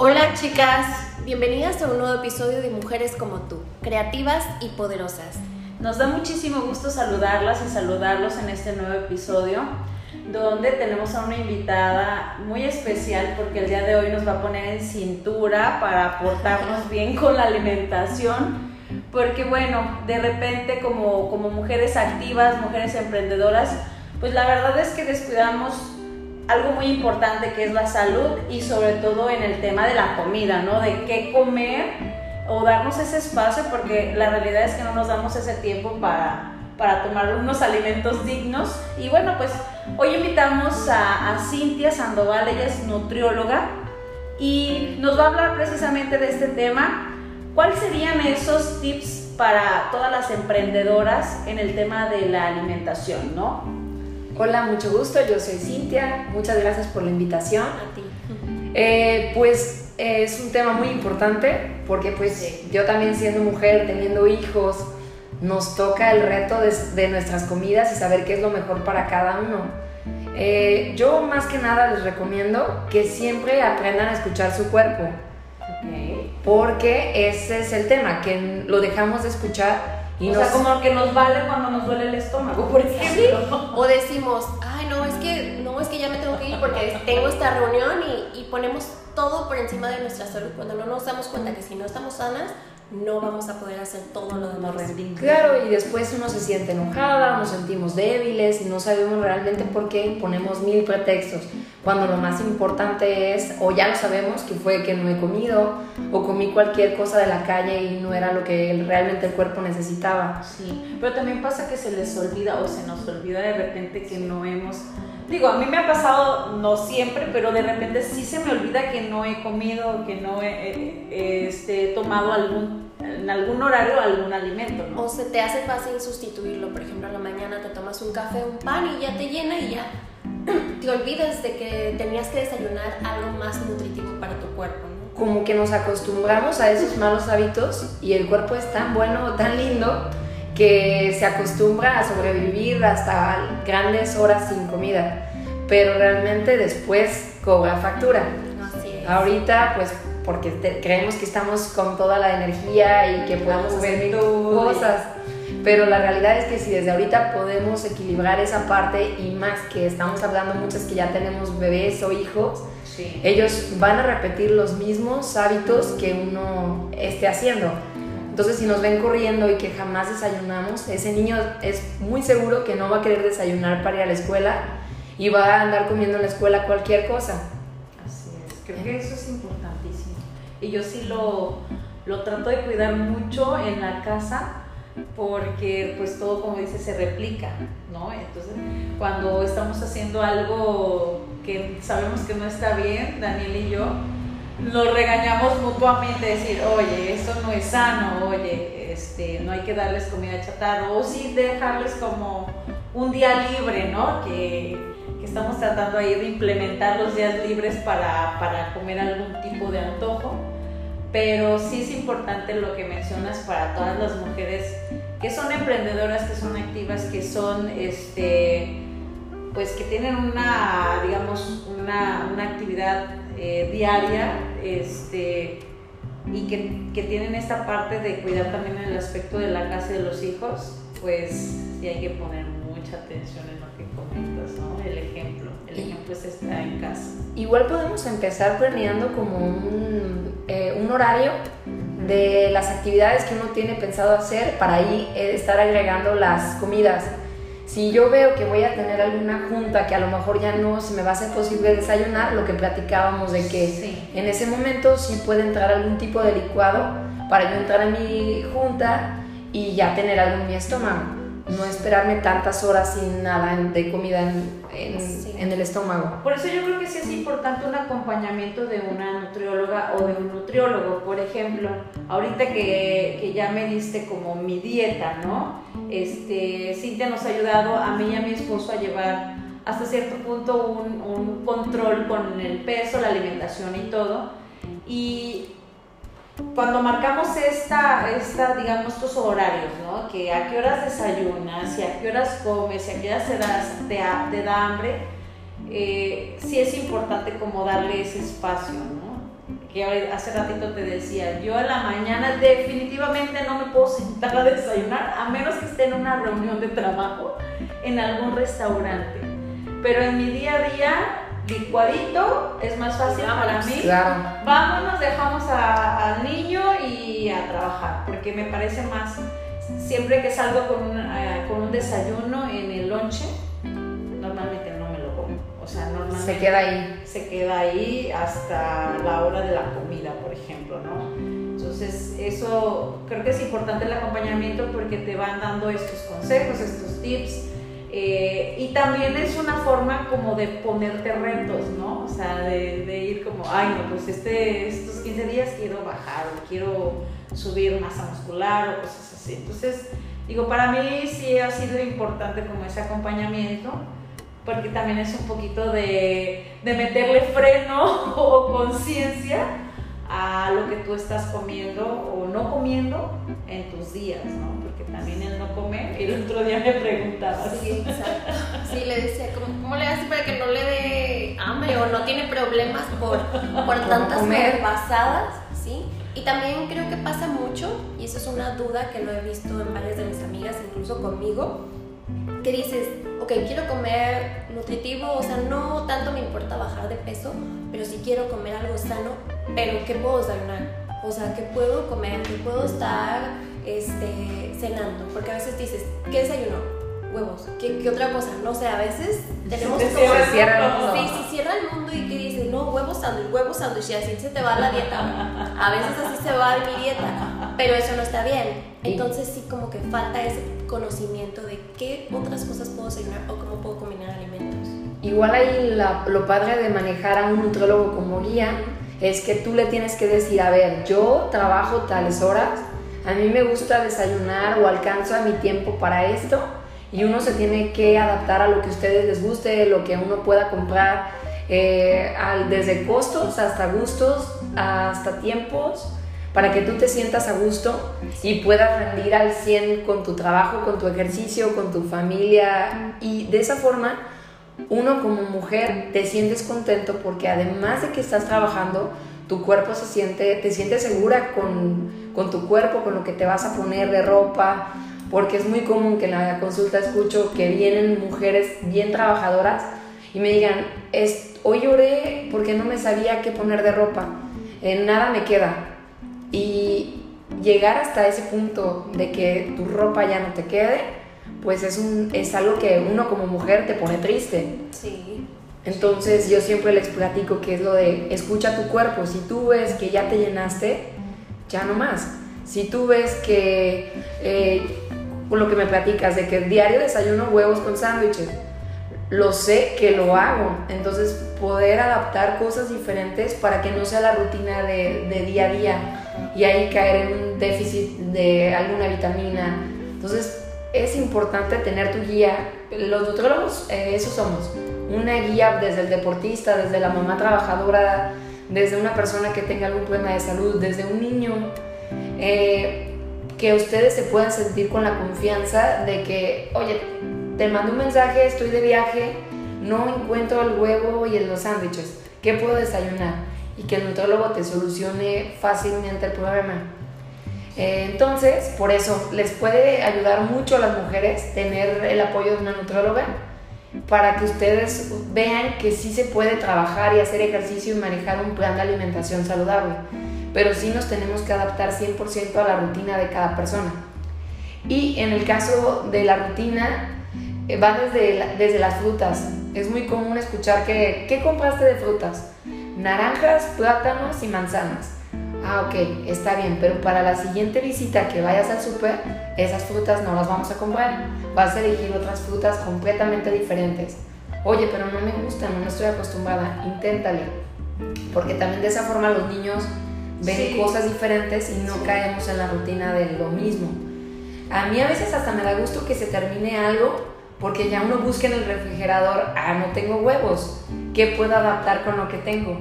Hola chicas, bienvenidas a un nuevo episodio de Mujeres como tú, creativas y poderosas. Nos da muchísimo gusto saludarlas y saludarlos en este nuevo episodio donde tenemos a una invitada muy especial porque el día de hoy nos va a poner en cintura para portarnos bien con la alimentación. Porque bueno, de repente como, como mujeres activas, mujeres emprendedoras, pues la verdad es que descuidamos algo muy importante que es la salud y sobre todo en el tema de la comida, ¿no? De qué comer o darnos ese espacio porque la realidad es que no nos damos ese tiempo para, para tomar unos alimentos dignos. Y bueno, pues hoy invitamos a, a Cintia Sandoval, ella es nutrióloga y nos va a hablar precisamente de este tema. ¿Cuáles serían esos tips para todas las emprendedoras en el tema de la alimentación, no? Hola, mucho gusto, yo soy Cintia, muchas gracias por la invitación. A ti. Eh, pues eh, es un tema muy importante porque pues yo también siendo mujer, teniendo hijos, nos toca el reto de, de nuestras comidas y saber qué es lo mejor para cada uno. Eh, yo más que nada les recomiendo que siempre aprendan a escuchar su cuerpo, Okay. porque ese es el tema, que lo dejamos de escuchar y o nos... sea, como que nos vale cuando nos duele el estómago, por ejemplo. O decimos, ay no, es que no, es que ya me tengo que ir porque tengo esta reunión y, y ponemos todo por encima de nuestra salud cuando no nos damos cuenta que si no estamos sanas, no vamos a poder hacer todo lo demás. Claro, y después uno se siente enojada, nos sentimos débiles y no sabemos realmente por qué ponemos mil pretextos, cuando lo más importante es, o ya lo sabemos, que fue que no he comido, o comí cualquier cosa de la calle y no era lo que realmente el cuerpo necesitaba. Sí, pero también pasa que se les olvida o se nos olvida de repente que no hemos... Digo, a mí me ha pasado, no siempre, pero de repente sí se me olvida que no he comido, que no he eh, este, tomado algún, en algún horario algún alimento, ¿no? O se te hace fácil sustituirlo, por ejemplo, a la mañana te tomas un café, un pan y ya te llena y ya te olvidas de que tenías que desayunar algo más nutritivo para tu cuerpo, ¿no? Como que nos acostumbramos a esos malos hábitos y el cuerpo es tan bueno, tan lindo, que se acostumbra a sobrevivir hasta grandes horas sin comida, pero realmente después cobra factura. Así es. Ahorita, pues, porque te- creemos que estamos con toda la energía y que podemos hacer mil cosas, pero la realidad es que si desde ahorita podemos equilibrar esa parte y más que estamos hablando muchas que ya tenemos bebés o hijos, Sí. ellos van a repetir los mismos hábitos que uno esté haciendo. Entonces, si nos ven corriendo y que jamás desayunamos, ese niño es muy seguro que no va a querer desayunar para ir a la escuela y va a andar comiendo en la escuela cualquier cosa. Así es, creo que eso es importantísimo. Y yo sí lo, lo trato de cuidar mucho en la casa porque pues todo como dice se replica, ¿no? Entonces cuando estamos haciendo algo que sabemos que no está bien, Daniel y yo, nos regañamos mutuamente, decir, oye, eso no es sano, oye, este, no hay que darles comida chatarra, o sí dejarles como un día libre, ¿no? Que, que estamos tratando ahí de implementar los días libres para, para comer algún tipo de antojo, pero sí es importante lo que mencionas para todas las mujeres que son emprendedoras, que son activas, que son, este, pues que tienen una, digamos, una, una actividad eh, diaria, este, y que, que tienen esta parte de cuidar también el aspecto de la casa y de los hijos, pues sí hay que poner mucha atención en lo que comentas, ¿no? El ejemplo, el ejemplo es estar en casa. Igual podemos empezar planeando como un, eh, un horario de las actividades que uno tiene pensado hacer para ahí eh, estar agregando las comidas. Si yo veo que voy a tener alguna junta que a lo mejor ya no se me va a hacer posible desayunar, lo que platicábamos de que Sí. en ese momento sí puede entrar algún tipo de licuado para yo entrar a mi junta y ya tener algo en mi estómago. No esperarme tantas horas sin nada de comida en, en- Sí. en el estómago. Por eso yo creo que sí es importante un acompañamiento de una nutrióloga o de un nutriólogo. Por ejemplo, ahorita que, que ya me diste como mi dieta, ¿no? Este, Cintia nos ha ayudado a mí y a mi esposo a llevar hasta cierto punto un, un control con el peso, la alimentación y todo. Y cuando marcamos esta, esta, digamos, estos horarios, ¿no? Que a qué horas desayunas, y a qué horas comes, y a qué horas te, das, te, te da hambre, eh, sí es importante como darle ese espacio, ¿no? que hace ratito te decía, yo a la mañana definitivamente no me puedo sentar a desayunar a menos que esté en una reunión de trabajo en algún restaurante. Pero en mi día a día, licuadito es más fácil para mí. Claro. Vámonos, dejamos al niño y a trabajar, porque me parece más, siempre que salgo con un, eh, con un desayuno en el lonche, normalmente no me lo como. O sea, normalmente Se queda ahí. se queda ahí hasta la hora de la comida, por ejemplo, ¿no? Entonces, eso creo que es importante el acompañamiento porque te van dando estos consejos, estos tips. Eh, y también es una forma como de ponerte retos, ¿no? O sea, de, de ir como, ay, no, pues este, estos 15 días quiero bajar o quiero subir masa muscular o cosas así. Entonces, digo, para mí sí ha sido importante como ese acompañamiento porque también es un poquito de, de meterle freno o conciencia a lo que tú estás comiendo o no comiendo en tus días, ¿no? Porque también el comer, el otro día me preguntabas. Sí, exacto. Sí, le decía, ¿cómo, cómo le haces para que no le dé hambre o no tiene problemas por, por tantas pasadas? ¿sí? Y también creo que pasa mucho, y eso es una duda que lo he visto en varias de mis amigas, incluso conmigo, que dices, ok, quiero comer nutritivo, o sea, no tanto me importa bajar de peso, pero sí quiero comer algo sano, pero ¿qué puedo desayunar? O sea, ¿qué puedo comer? ¿Qué puedo estar este, cenando? Porque a veces dices, ¿qué desayuno? Huevos. ¿Qué, qué otra cosa? No sé, a veces tenemos te como- cierra cierra el mundo. Sí, sí, cierra el mundo y que dices, no, huevo sándwich, huevo sándwich, y así se te va la dieta. A veces así se va mi dieta, pero eso no está bien. Entonces sí como que falta ese conocimiento de qué otras cosas puedo desayunar o cómo puedo combinar alimentos. Igual ahí la- lo padre de manejar a un nutrólogo como guía es que tú le tienes que decir, a ver, yo trabajo tales horas, a mí me gusta desayunar o alcanza mi tiempo para esto y uno se tiene que adaptar a lo que a ustedes les guste, lo que uno pueda comprar, eh, desde costos hasta gustos, hasta tiempos, para que tú te sientas a gusto y puedas rendir al 100 con tu trabajo, con tu ejercicio, con tu familia. Y de esa forma uno como mujer te sientes contento porque además de que estás trabajando, tu cuerpo se siente, te sientes segura con, con tu cuerpo, con lo que te vas a poner de ropa, porque es muy común que en la consulta escucho que vienen mujeres bien trabajadoras y me digan, es, hoy lloré porque no me sabía qué poner de ropa, eh, nada me queda. Y llegar hasta ese punto de que tu ropa ya no te quede, pues es, un, es algo que uno como mujer te pone triste. Sí. Entonces yo siempre les platico que es lo de escucha tu cuerpo. Si tú ves que ya te llenaste, ya no más. Si tú ves que, eh, lo que me platicas, de que diario desayuno huevos con sándwiches, lo sé que lo hago. Entonces poder adaptar cosas diferentes para que no sea la rutina de, de día a día y ahí caer en un déficit de alguna vitamina. Entonces es importante tener tu guía. Los nutrólogos, eh, eso somos. Una guía desde el deportista, desde la mamá trabajadora, desde una persona que tenga algún problema de salud, desde un niño. eh, que ustedes se puedan sentir con la confianza de que, oye, te mando un mensaje, estoy de viaje, no encuentro el huevo y los sándwiches, ¿qué puedo desayunar? Y que el nutrólogo te solucione fácilmente el problema. Eh, entonces, por eso les puede ayudar mucho a las mujeres tener el apoyo de una nutróloga para que ustedes vean que sí se puede trabajar y hacer ejercicio y manejar un plan de alimentación saludable. Pero sí nos tenemos que adaptar 100% a la rutina de cada persona. Y en el caso de la rutina, eh, va desde, desde las frutas. Es muy común escuchar que, ¿qué compraste de frutas? Naranjas, plátanos y manzanas. Ah, ok, está bien, pero para la siguiente visita que vayas al súper, esas frutas no las vamos a comprar. Vas a elegir otras frutas completamente diferentes. Oye, pero no me gustan, no estoy acostumbrada. Inténtale. Porque también de esa forma los niños ven Sí. cosas diferentes y no caemos en la rutina de lo mismo. A mí a veces hasta me da gusto que se termine algo porque ya uno busca en el refrigerador, ah, no tengo huevos, ¿qué puedo adaptar con lo que tengo?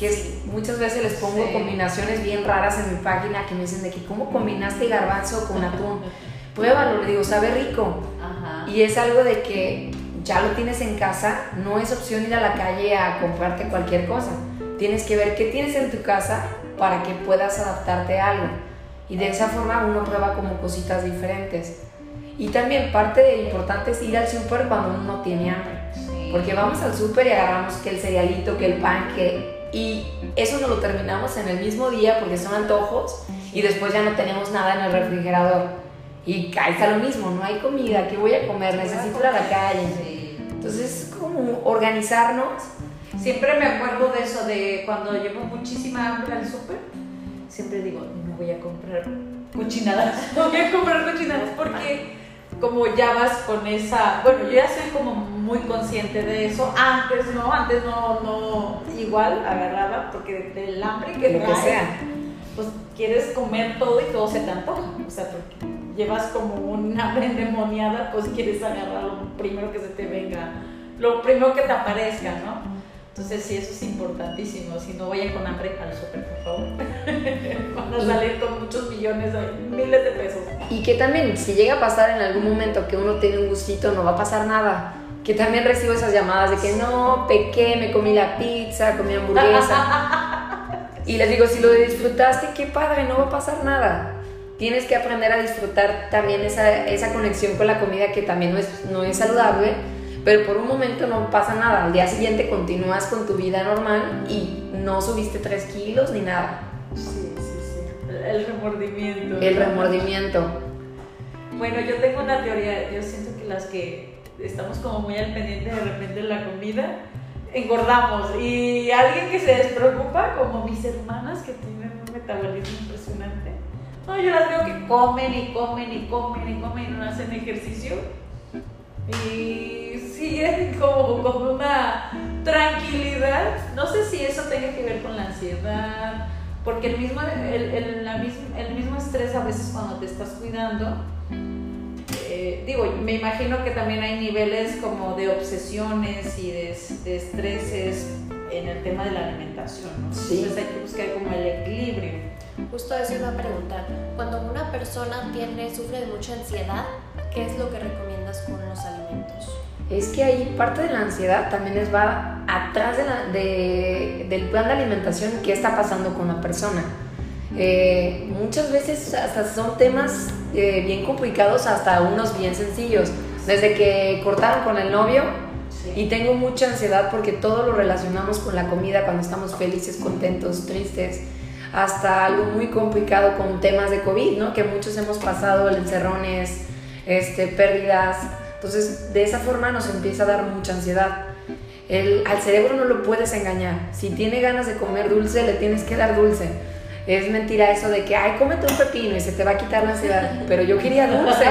Que es- muchas veces les pongo Sí. combinaciones bien raras en mi página que me dicen de que cómo combinaste garbanzo con atún. Pruébalo, le digo, sabe rico. Ajá. Y es algo de que ya lo tienes en casa, no es opción ir a la calle a comprarte cualquier cosa. tienes que ver qué tienes en tu casa para que puedas adaptarte a algo. Y de esa forma uno prueba como cositas diferentes. Y también parte de importante es ir al súper cuando uno no tiene hambre. Porque vamos al súper y agarramos que el cerealito, que el pan, que... Y eso no lo terminamos en el mismo día porque son antojos y después ya no tenemos nada en el refrigerador. Y ahí está lo mismo, no hay comida, ¿qué voy a comer? Necesito ir a la calle. Entonces, como organizarnos. Siempre me acuerdo de eso, de cuando llevo muchísima hambre al súper, siempre digo, no voy a comprar cochinadas, no voy a comprar cochinadas porque como ya vas con esa, bueno, yo ya soy como muy consciente de eso, antes no, antes no, no, igual agarraba, porque del hambre que Lo que sea. pues quieres comer todo y todo se te antoja, o sea, porque llevas como un hambre endemoniada, pues quieres agarrar lo primero que se te venga, lo primero que te aparezca, ¿no? Entonces sí, eso es importantísimo. Si no vayan con hambre al súper, por favor. Van a salir con muchos millones, miles de pesos. Y que también, si llega a pasar en algún momento que uno tiene un gustito, no va a pasar nada. Que también recibo esas llamadas de que no, pequé, me comí la pizza, comí hamburguesa. y les digo, si lo disfrutaste, qué padre, no va a pasar nada. Tienes que aprender a disfrutar también esa, esa conexión con la comida que también no es, no es saludable pero por un momento no pasa nada. Al día siguiente continúas con tu vida normal y no subiste 3 kilos ni nada. Sí, sí, sí. El remordimiento. El remordimiento. Bueno, yo tengo una teoría. Yo siento que las que estamos como muy al pendiente de repente de la comida, engordamos. Y alguien que se despreocupa, como mis hermanas que tienen un metabolismo impresionante. No, yo las veo que comen y comen y comen y comen y no hacen ejercicio y siguen como con una tranquilidad. No sé si eso tenga que ver con la ansiedad, porque el mismo, el, el, la el mismo estrés a veces cuando te estás cuidando, eh, digo, me imagino que también hay niveles como de obsesiones y de, de estreses en el tema de la alimentación, ¿no? Sí. Entonces hay que buscar como el equilibrio. Justo eso iba a preguntar. Cuando una persona tiene, sufre de mucha ansiedad, ¿qué es lo que con los alimentos? Es que ahí parte de la ansiedad también es va atrás de la, de, del plan de alimentación, qué está pasando con la persona. Eh, muchas veces hasta son temas eh, bien complicados hasta unos bien sencillos. Desde que cortaron con el novio Sí. y tengo mucha ansiedad porque todo lo relacionamos con la comida cuando estamos felices, contentos, tristes, hasta algo muy complicado con temas de COVID, ¿no? Que muchos hemos pasado, el encerrones, este, pérdidas. Entonces, de esa forma nos empieza a dar mucha ansiedad. El, al cerebro no lo puedes engañar. Si tiene ganas de comer dulce, le tienes que dar dulce. Es mentira eso de que, ay, cómete un pepino y se te va a quitar la ansiedad. Pero yo quería dulce.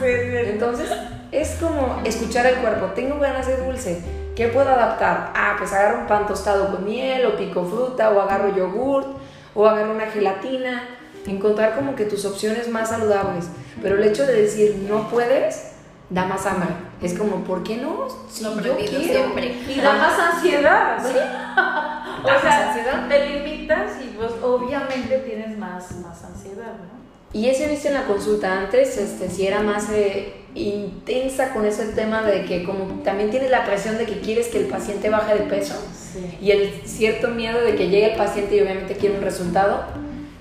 Entonces, es como escuchar el cuerpo. Tengo ganas de dulce. ¿Qué puedo adaptar? Ah, pues agarro un pan tostado con miel, o pico fruta, o agarro yogurt, o agarro una gelatina. Encontrar como que tus opciones más saludables. Pero el hecho de decir no puedes, da más hambre. Es como, ¿por qué no? Si yo quiero. siempre. Y da más ansiedad. Sí. O más sea, ansiedad. te limitas y pues obviamente tienes más, más ansiedad, ¿no? Y ese viste en la consulta antes, este, si era más eh, intensa con ese tema de que como también tienes la presión de que quieres que el paciente baje de peso Sí. y el cierto miedo de que llegue el paciente y obviamente quiere un resultado.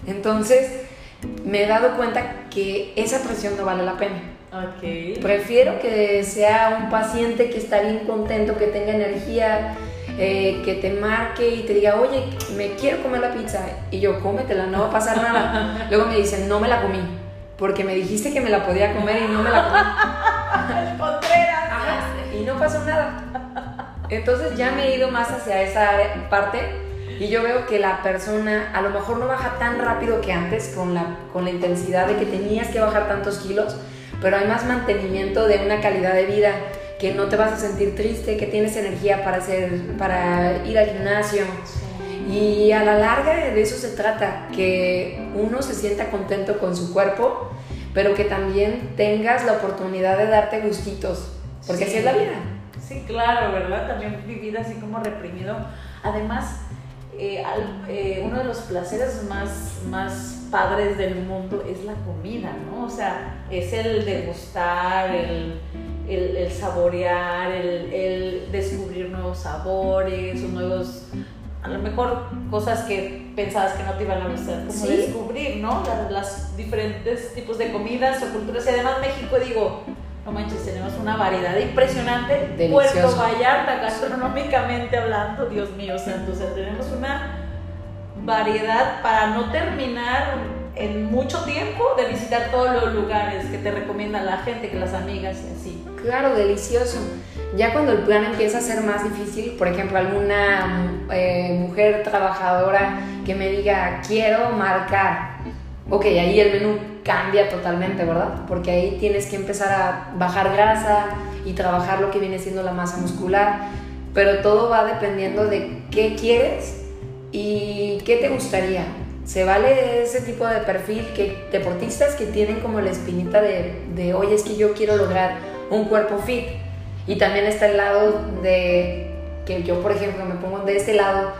Entonces me he dado cuenta que esa presión no vale la pena. Ok. Prefiero que sea un paciente que está bien contento, que tenga energía, eh, que te marque y te diga, oye, me quiero comer la pizza. Y yo, cómetela, no va a pasar nada. Luego me dicen, no me la comí, porque me dijiste que me la podía comer y no me la comí. Contreras. Ajá, y no pasó nada. Entonces ya me he ido más hacia esa parte y yo veo que la persona a lo mejor no baja tan rápido que antes con la, con la intensidad de que tenías que bajar tantos kilos, pero hay más mantenimiento de una calidad de vida, que no te vas a sentir triste, que tienes energía para, hacer, para ir al gimnasio. Y a la larga de eso se trata, que uno se sienta contento con su cuerpo, pero que también tengas la oportunidad de darte gustitos, porque así es la vida. Sí, claro, ¿verdad? También vivir así como reprimido. Además, eh, al- eh, uno de los placeres más, más padres del mundo es la comida, ¿no? O sea, es el degustar, el, el, el saborear, el, el descubrir nuevos sabores o nuevos a lo mejor cosas que pensabas que no te iban a gustar, como Sí. descubrir, ¿no? Las, las diferentes tipos de comidas o culturas. Y además México, digo, no manches, tenemos una variedad impresionante. Delicioso. Puerto Vallarta, gastronómicamente hablando, Dios mío santo, o sea, tenemos una variedad para no terminar en mucho tiempo de visitar todos los lugares que te recomienda la gente, que las amigas y así. Claro, delicioso. Ya cuando el plan empieza a ser más difícil, por ejemplo, alguna eh, mujer trabajadora que me diga, quiero marcar, ok, ahí el menú cambia totalmente, ¿verdad? Porque ahí tienes que empezar a bajar grasa y trabajar lo que viene siendo la masa muscular, pero todo va dependiendo de qué quieres y qué te gustaría. Se vale ese tipo de perfil que deportistas que tienen como la espinita de, de oye, es que yo quiero lograr un cuerpo fit. Y también está el lado de que yo, por ejemplo, me pongo de este lado,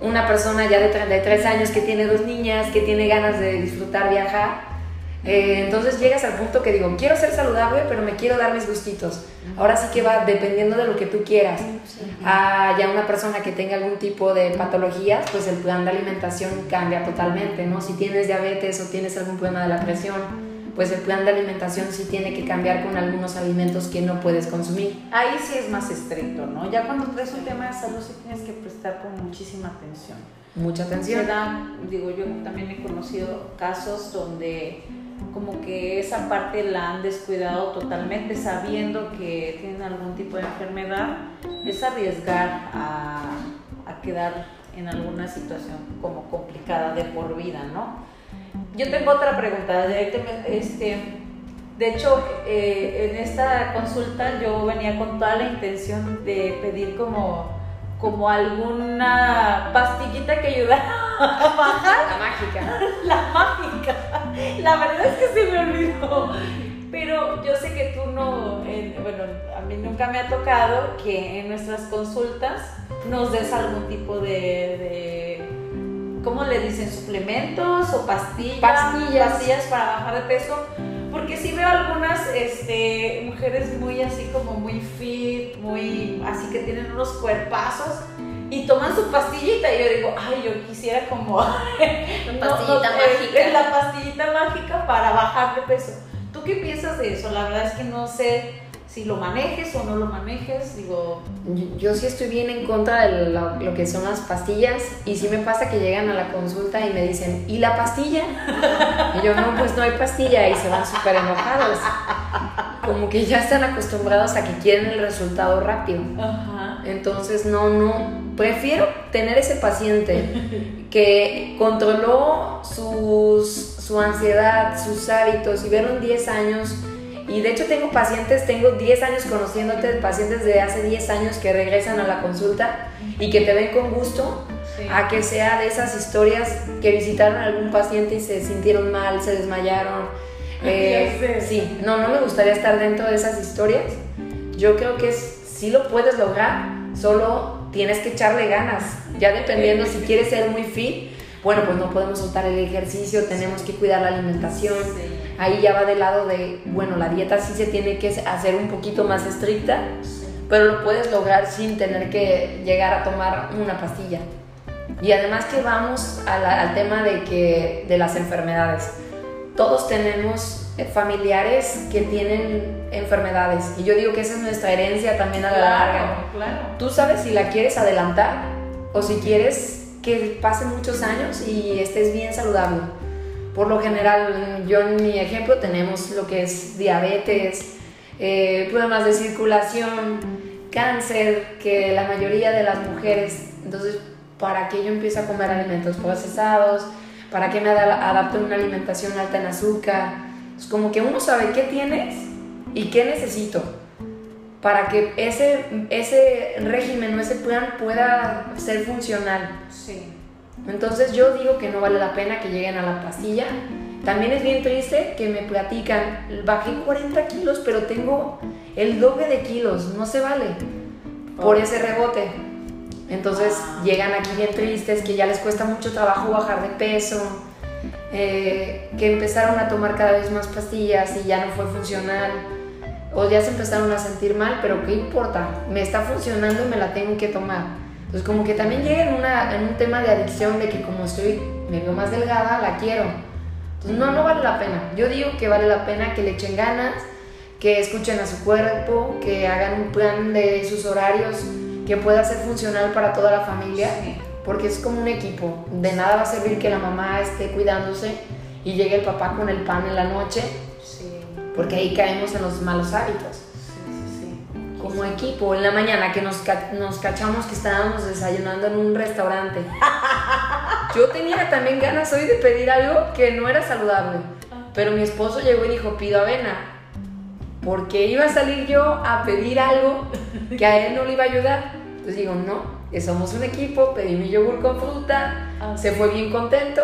una persona ya de 33 años que tiene dos niñas, que tiene ganas de disfrutar, viajar. Eh, entonces llegas al punto que digo, quiero ser saludable, pero me quiero dar mis gustitos. Ahora sí que va dependiendo de lo que tú quieras. A ya una persona que tenga algún tipo de patologías, pues el plan de alimentación cambia totalmente, ¿no? Si tienes diabetes o tienes algún problema de la presión, pues el plan de alimentación sí tiene que cambiar con algunos alimentos que no puedes consumir. Ahí sí es más estricto, ¿no? Ya cuando traes un tema de salud sí tienes que prestar con muchísima atención. Mucha Se atención. da, digo, yo también he conocido casos donde como que esa parte la han descuidado totalmente sabiendo que tienen algún tipo de enfermedad, es arriesgar a, a quedar en alguna situación como complicada de por vida, ¿no? Yo tengo otra pregunta, directamente, este, de hecho, eh, en esta consulta yo venía con toda la intención de pedir como, como alguna pastillita que ayudara a bajar La mágica. la mágica. La verdad es que se me olvidó. Pero yo sé que tú no, eh, bueno, a mí nunca me ha tocado que en nuestras consultas nos des algún tipo de, de ¿cómo le dicen? ¿Suplementos o pastillas? Pastillas. Pastillas para bajar de peso. Porque sí veo algunas este, mujeres muy así como muy fit, muy así que tienen unos cuerpazos y toman su pastillita y yo digo, ay, yo quisiera como no, pastillita no, mágica. La pastillita mágica para bajar de peso. ¿Tú qué piensas de eso? La verdad es que no sé si lo manejes o no lo manejes. Digo, Yo, yo sí estoy bien en contra de lo, lo que son las pastillas y sí me pasa que llegan a la consulta y me dicen, ¿y la pastilla? Y yo, no, pues no hay pastilla y se van súper enojados. Como que ya están acostumbrados a que quieren el resultado rápido. ajá. Entonces, no, no, prefiero tener ese paciente que controló sus, su ansiedad, sus hábitos y vieron 10 años. Y de hecho tengo pacientes, tengo 10 años conociéndote, pacientes de hace 10 años que regresan a la consulta y que te ven con gusto, Sí. a que sea de esas historias que visitaron a algún paciente y se sintieron mal, se desmayaron. Eh, Ya sé. sí, no, no me gustaría estar dentro de esas historias. Yo creo que es, sí lo puedes lograr, solo tienes que echarle ganas. Ya dependiendo si quieres ser muy fit, bueno, pues no podemos soltar el ejercicio, tenemos que cuidar la alimentación. Sí. Ahí ya va del lado de, bueno, la dieta sí se tiene que hacer un poquito más estricta, pero lo puedes lograr sin tener que llegar a tomar una pastilla. Y además que vamos a la- al tema de, que, de las enfermedades. Todos tenemos eh, familiares que tienen enfermedades y yo digo que esa es nuestra herencia también a la larga. Claro, claro. Tú sabes si la quieres adelantar o si quieres que pasen muchos años y estés bien saludable. Por lo general, yo en mi ejemplo tenemos lo que es diabetes, eh, problemas de circulación, cáncer, que la mayoría de las mujeres, entonces, ¿para qué yo empiezo a comer alimentos procesados? ¿Para qué me ada- adapto a una alimentación alta en azúcar? Es como que uno sabe qué tienes y qué necesito para que ese, ese régimen o ese plan pueda ser funcional. Sí. Entonces yo digo que no vale la pena que lleguen a la pastilla. También es bien triste que me platican, bajé 40 kilos, pero tengo el doble de kilos, no se vale por ese rebote. Entonces Ah. llegan aquí bien tristes, que ya les cuesta mucho trabajo bajar de peso, eh, que empezaron a tomar cada vez más pastillas y ya no fue funcional, o ya se empezaron a sentir mal, pero ¿qué importa? Me está funcionando y me la tengo que tomar. Entonces como que también llega en, una, en un tema de adicción de que como estoy, me veo más delgada, la quiero. Entonces no, no vale la pena. Yo digo que vale la pena que le echen ganas, que escuchen a su cuerpo, que hagan un plan de sus horarios que pueda ser funcional para toda la familia, porque es como un equipo. De nada va a servir que la mamá esté cuidándose y llegue el papá con el pan en la noche, porque ahí caemos en los malos hábitos. Como equipo, en la mañana que nos, nos cachamos que estábamos desayunando en un restaurante. Yo tenía también ganas hoy de pedir algo que no era saludable, pero mi esposo llegó y dijo, pido avena porque iba a salir yo a pedir algo que a él no le iba a ayudar. Entonces digo, no, somos un equipo, pedí mi yogur con fruta, ah, se fue bien contento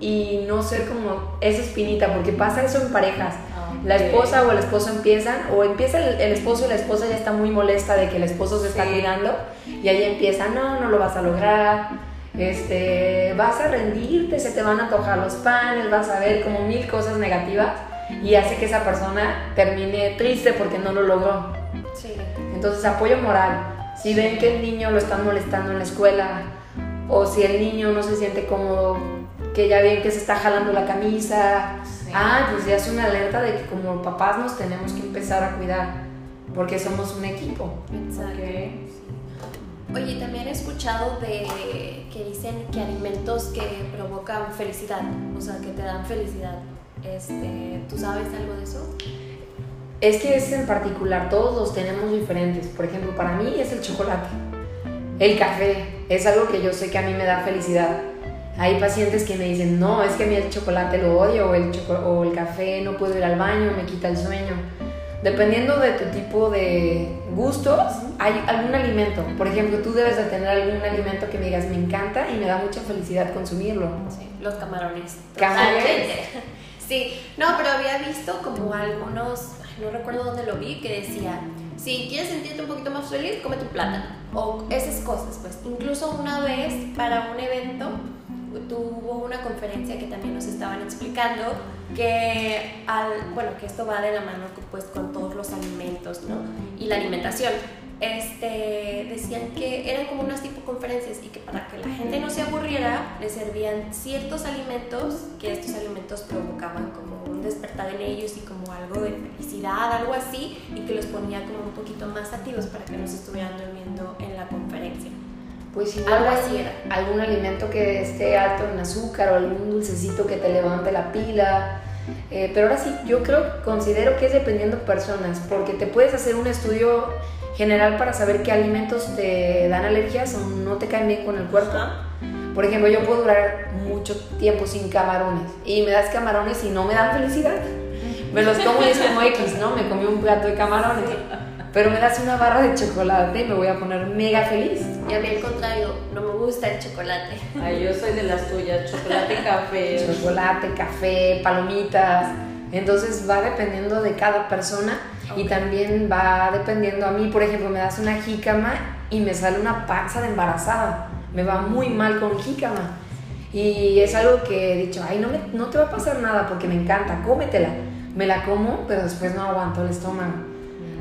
y no ser como esa espinita, porque pasa eso en parejas. La esposa o el esposo empiezan, o empieza el, esposo y la esposa ya está muy molesta de que el esposo se está cuidando y ahí empieza, no, no lo vas a lograr, este, vas a rendirte, se te van a tocar los panes, vas a ver como mil cosas negativas y hace que esa persona termine triste porque no lo logró. Sí. Entonces, apoyo moral. Si ven que el niño lo están molestando en la escuela o si el niño no se siente cómodo, que ya ven que se está jalando la camisa, ah, pues ya es una alerta de que como papás nos tenemos que empezar a cuidar porque somos un equipo. Exacto. Oye, también he escuchado de que dicen que alimentos que provocan felicidad, o sea, que te dan felicidad. Este, ¿Tú sabes algo de eso? Es que es en particular, todos los tenemos diferentes. Por ejemplo, para mí es el chocolate. El café es algo que yo sé que a mí me da felicidad. Hay pacientes que me dicen, no, es que a mí el chocolate lo odio, o el, o el café no puedo ir al baño, me quita el sueño. Dependiendo de tu tipo de gustos, hay algún alimento. Por ejemplo, tú debes de tener algún alimento que me digas, me encanta y me da mucha felicidad consumirlo. Sí, los camarones. ¿Camarones? Sí, no, pero había visto como algunos, no recuerdo dónde lo vi, que decía, si quieres sentirte un poquito más feliz, cómete un plátano. O esas cosas, pues. Incluso una vez para un evento tuvo una conferencia que también nos estaban explicando que al, bueno, que esto va de la mano pues con todos los alimentos, ¿no? Y la alimentación este, decían que eran como unas tipo conferencias y que para que la gente no se aburriera, le servían ciertos alimentos, que estos alimentos provocaban como un despertar en ellos y como algo de felicidad, algo así, y que los ponía como un poquito más activos para que no se estuvieran durmiendo en la conferencia. Pues igual algo así era. algún alimento que esté alto en azúcar o algún dulcecito que te levante la pila. Eh, pero ahora sí, yo creo, considero que es dependiendo personas, porque te puedes hacer un estudio general para saber qué alimentos te dan alergias o no te caen bien con el cuerpo. Por ejemplo, yo puedo durar mucho tiempo sin camarones y me das camarones y no me dan felicidad. Me los como y es como X, ¿no? Me comí un plato de camarones. Pero me das una barra de chocolate y me voy a poner mega feliz. Y a mí al contrario, no me gusta el chocolate. Ay, yo soy de las tuyas, chocolate, café. Chocolate, café, palomitas. Entonces va dependiendo de cada persona y también va dependiendo a mí, por ejemplo, me das una jícama y me sale una panza de embarazada. Me va muy mal con jícama. Y es algo que he dicho, ay, no, me, no te va a pasar nada porque me encanta, cómetela. Me la como, pero después no aguanto el estómago.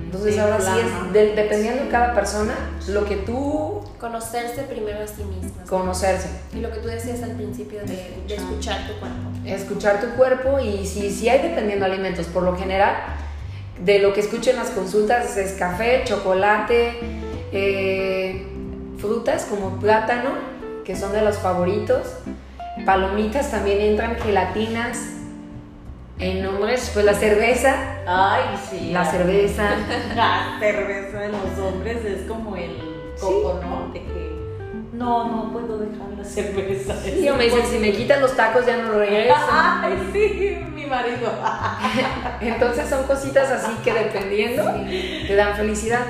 Entonces ahora sí es, dependiendo de cada persona, lo que tú... Conocerse primero a sí misma. Conocerse. Y lo que tú decías al principio de, de escuchar tu cuerpo. Escuchar tu cuerpo y si, si hay dependiendo alimentos, por lo general de lo que escucho en las consultas es café, chocolate, eh, frutas como plátano, que son de los favoritos, palomitas también entran, gelatinas, en nombres, pues la cerveza. Ay, sí. La cerveza. La cerveza de los hombres es como el coco, ¿no? De que no, no puedo dejar la cerveza. Sí, me dicen, si me quitan los tacos ya no lo regreso. Ay, sí, mi marido. Entonces son cositas así que dependiendo te dan felicidad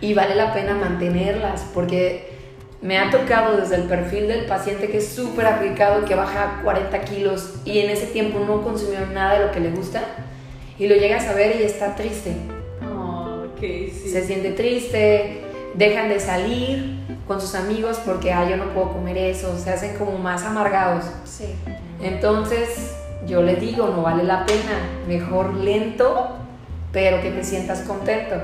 y vale la pena mantenerlas porque me ha tocado desde el perfil del paciente que es súper aplicado, que baja 40 kilos y en ese tiempo no consumió nada de lo que le gusta y lo llegas a ver y está triste. Oh, okay, sí. Se siente triste, dejan de salir con sus amigos porque, ah, yo no puedo comer eso, se hacen como más amargados. Sí. Entonces, yo le digo, no vale la pena, mejor lento, pero que te sientas contento.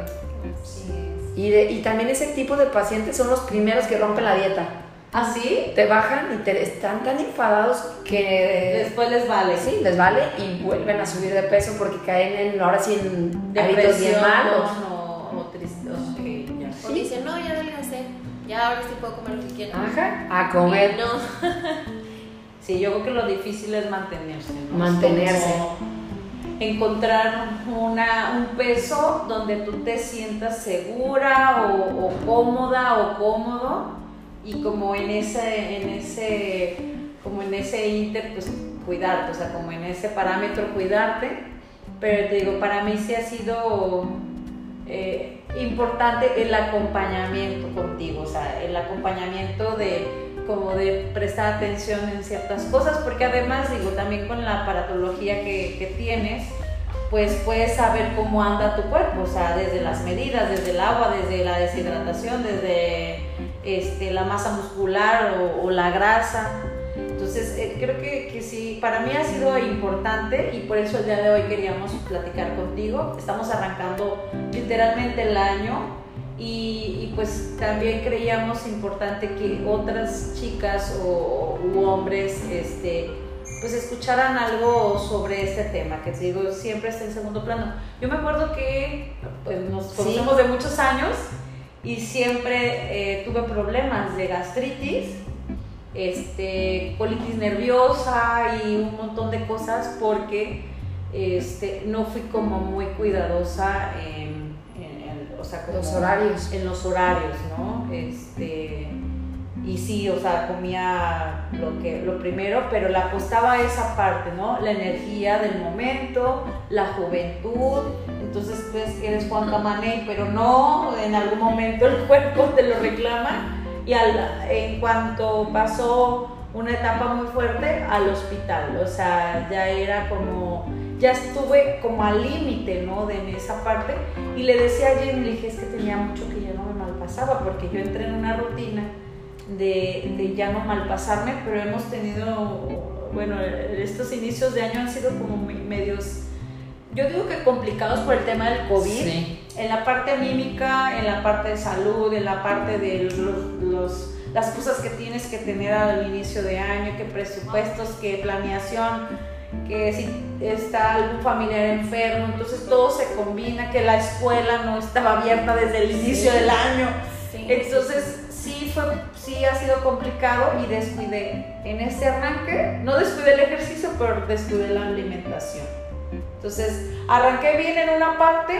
Sí. Y, de, y también ese tipo de pacientes son los primeros que rompen la dieta. ¿Ah, sí? Te bajan y te están tan enfadados que Después les vale. sí, les vale y vuelven a subir de peso porque caen en, ahora sí en hábitos bien malos. o, o triste. ok, ya. O dicen, no, ya adelgacé, ya ahora sí puedo comer lo que quiera. Ajá, a comer. Y No, Sí, yo creo que lo difícil es mantenerse. ¿no? Mantenerse. Como encontrar una, un peso donde tú te sientas segura o, o cómoda o cómodo y como en ese, en ese, como en ese inter, pues cuidarte, o sea, como en ese parámetro cuidarte. Pero te digo, para mí sí ha sido eh, importante el acompañamiento contigo, o sea, el acompañamiento de como de prestar atención en ciertas cosas, porque además digo, también con la aparatología que, que tienes, pues puedes saber cómo anda tu cuerpo, o sea, desde las medidas, desde el agua, desde la deshidratación, desde este, la masa muscular o, o la grasa. Entonces, eh, creo que, que sí, para mí ha sido importante y por eso el día de hoy queríamos platicar contigo. Estamos arrancando literalmente el año y, y, pues también creíamos importante que otras chicas o, u hombres este, pues escucharan algo sobre este tema, que te digo, siempre está en segundo plano. Yo me acuerdo que pues, nos conocemos de muchos años y siempre eh, tuve problemas de gastritis, este, colitis nerviosa y un montón de cosas porque este, no fui como muy cuidadosa en- o sea, como Los horarios. en los horarios, ¿no? Este, y sí, o sea, comía lo, que, lo primero, pero le apostaba a esa parte, ¿no? La energía del momento, la juventud. Entonces, pues, eres Juan Camaney, pero no, en algún momento el cuerpo te lo reclama. Y al- en cuanto pasó una etapa muy fuerte, al hospital, o sea, ya era como, ya estuve como al límite, ¿no? De esa parte. Y le decía a Jim, le dije, es que tenía mucho que ya no me malpasaba, porque yo entré en una rutina de, de ya no malpasarme, pero hemos tenido, bueno, estos inicios de año han sido como me- medios, yo digo que complicados por el tema del COVID, Sí. en la parte anímica, en la parte de salud, en la parte de los, los- las cosas que tienes que tener al inicio de año, que presupuestos, que planeación, que si está algún familiar enfermo, entonces todo se combina, que la escuela no estaba abierta desde el inicio del año. sí. Entonces sí fue, sí ha sido complicado y descuidé en este arranque, no descuidé el ejercicio, pero descuidé la alimentación. Entonces arranqué bien en una parte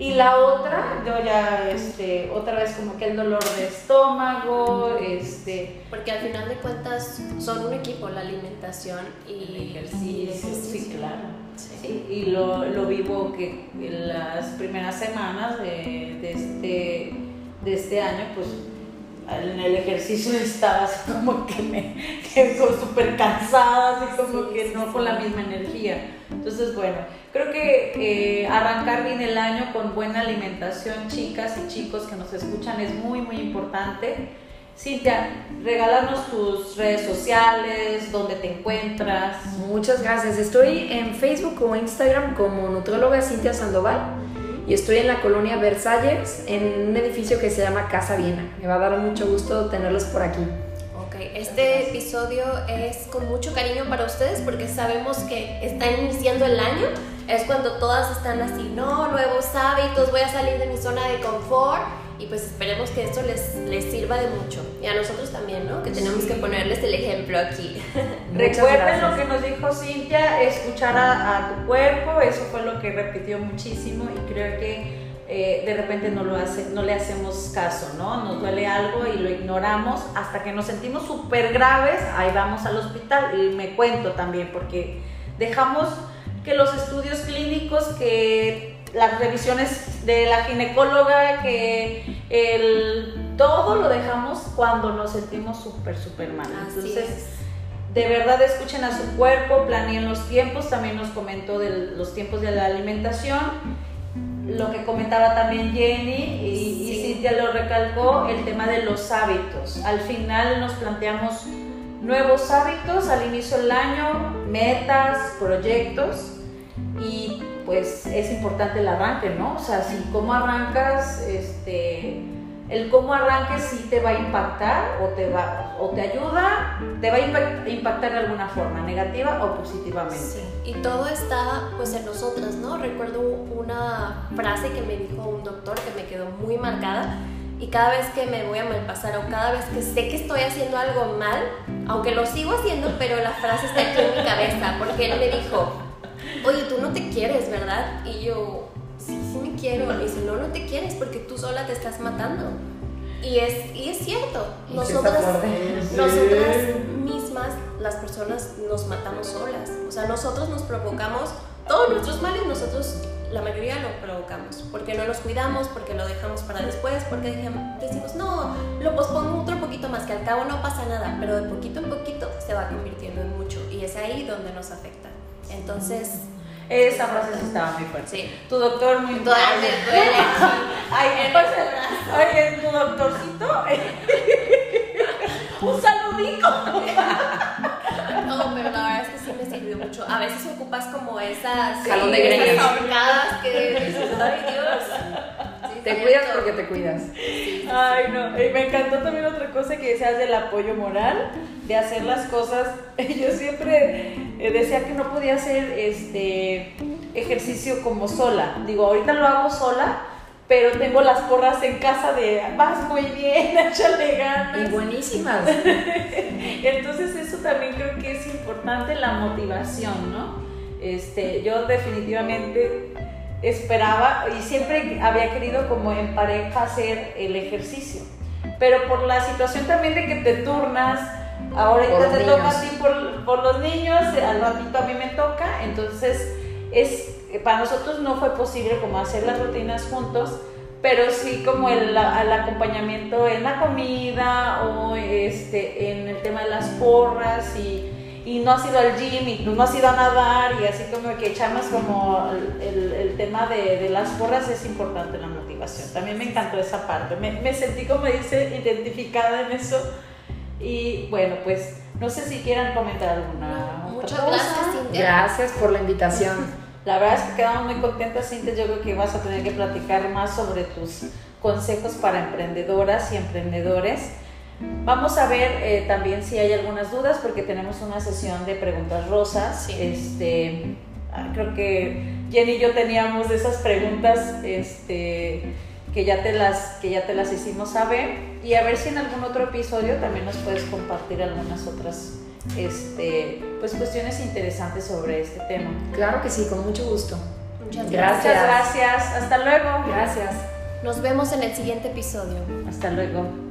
y la otra, yo ya este, otra vez como que el dolor de estómago, este, Porque al final de cuentas son un equipo, la alimentación y el y el ejercicio, sí, claro. Sí. Sí, y lo, lo vivo que en las primeras semanas de, de este, de este año, pues en el ejercicio estaba así como que me quedo súper cansada, así como Sí, que no con la misma energía. Entonces, bueno, creo que eh, arrancar bien el año con buena alimentación, chicas y chicos que nos escuchan, es muy, muy importante. Cintia, regálanos tus redes sociales, dónde te encuentras. Muchas gracias. Estoy en Facebook o Instagram como nutróloga Cintia Sandoval y estoy en la colonia Versalles en un edificio que se llama Casa Viena. Me va a dar mucho gusto tenerlos por aquí. Ok, este episodio es con mucho cariño para ustedes porque sabemos que está iniciando el año. Es cuando todas están así, no, nuevos hábitos, voy a salir de mi zona de confort y pues esperemos que esto les, les sirva de mucho. Y a nosotros también, ¿no? Que tenemos Sí. que ponerles el ejemplo aquí. Recuerden gracias. lo que nos dijo Cintia, escuchar a, a tu cuerpo, eso fue lo que repitió muchísimo y creo que eh, de repente no, lo hace, no le hacemos caso, ¿no? Nos duele algo y lo ignoramos hasta que nos sentimos súper graves, ahí vamos al hospital y me cuento también porque dejamos que los estudios clínicos, que las revisiones de la ginecóloga, que el, todo lo dejamos cuando nos sentimos súper, súper mal. Así Entonces, es. de verdad escuchen a su cuerpo, planeen los tiempos, también nos comentó de los tiempos de la alimentación, lo que comentaba también Jenny y, y Sí. Cintia lo recalcó, el tema de los hábitos. Al final nos planteamos nuevos hábitos al inicio del año, metas, proyectos y pues es importante el arranque, ¿no? O sea, si cómo arrancas, este, el cómo arranques sí te va a impactar o te va, o te ayuda, te va a impactar de alguna forma, negativa o positivamente. Sí, y todo está pues en nosotras, ¿no? Recuerdo una frase que me dijo un doctor que me quedó muy marcada y cada vez que me voy a malpasar o cada vez que sé que estoy haciendo algo mal, aunque lo sigo haciendo, pero la frase está aquí en mi cabeza, porque él me dijo, oye, tú no te quieres, ¿verdad? Y yo, sí, sí me quiero. Y dice, no, no te quieres porque tú sola te estás matando. Y es, y es cierto, nosotras, nosotras mismas, las personas, nos matamos solas. O sea, nosotros nos provocamos todos nuestros males, nosotros la mayoría lo provocamos, porque no los cuidamos, porque lo dejamos para después, porque decimos, no, lo pospongo otro poquito más, que al cabo no pasa nada, pero de poquito en poquito se va convirtiendo en mucho y es ahí donde nos afecta. Entonces... Esa frase estaba muy fuerte. Sí. Tu doctor muy me duele Ay, oye, tu doctorcito. Un saludito. No, pero la verdad es que sí me sirvió mucho. A veces ocupas como esas, Jalón de esas greñas. ahorcadas que dices, ay Dios. Sí, Te cuidas porque te cuidas. Ay, no. Y me encantó también otra cosa que decías del apoyo moral, de hacer las cosas. Yo siempre eh, decía que no podía hacer este ejercicio como sola. Digo, ahorita lo hago sola, pero tengo las porras en casa de vas muy bien, échale ganas. Y buenísimas. Entonces eso también creo que es importante la motivación, ¿no? Este, yo definitivamente esperaba y siempre había querido como en pareja hacer el ejercicio, pero por la situación también de que te turnas, los te toca a ti por, por los niños, al ratito a mí me toca, entonces es para nosotros no fue posible como hacer las rutinas juntos, pero sí como el, el acompañamiento en la comida o este, en el tema de las porras y, y no has ido al gym y no has ido a nadar y así como que echamos como el, el- el tema de, de las porras es importante la motivación. También me encantó esa parte, me, me sentí como dice identificada en eso y bueno pues no sé si quieran comentar alguna otra Muchas cosa. gracias, Cintia. Gracias por la invitación. La verdad es que quedamos muy contentas, Cintia. Yo creo que vas a tener que platicar más sobre tus consejos para emprendedoras y emprendedores. Vamos a ver eh, también si hay algunas dudas, porque tenemos una sesión de preguntas rosas. Sí. Este, creo que Jenny y yo teníamos de esas preguntas este, que, ya te las, que ya te las hicimos saber. Y a ver si en algún otro episodio también nos puedes compartir algunas otras este, pues, cuestiones interesantes sobre este tema. Claro que sí, con mucho gusto. Muchas Gracias. gracias. Muchas gracias. Hasta luego. Gracias. Nos vemos en el siguiente episodio. Hasta luego.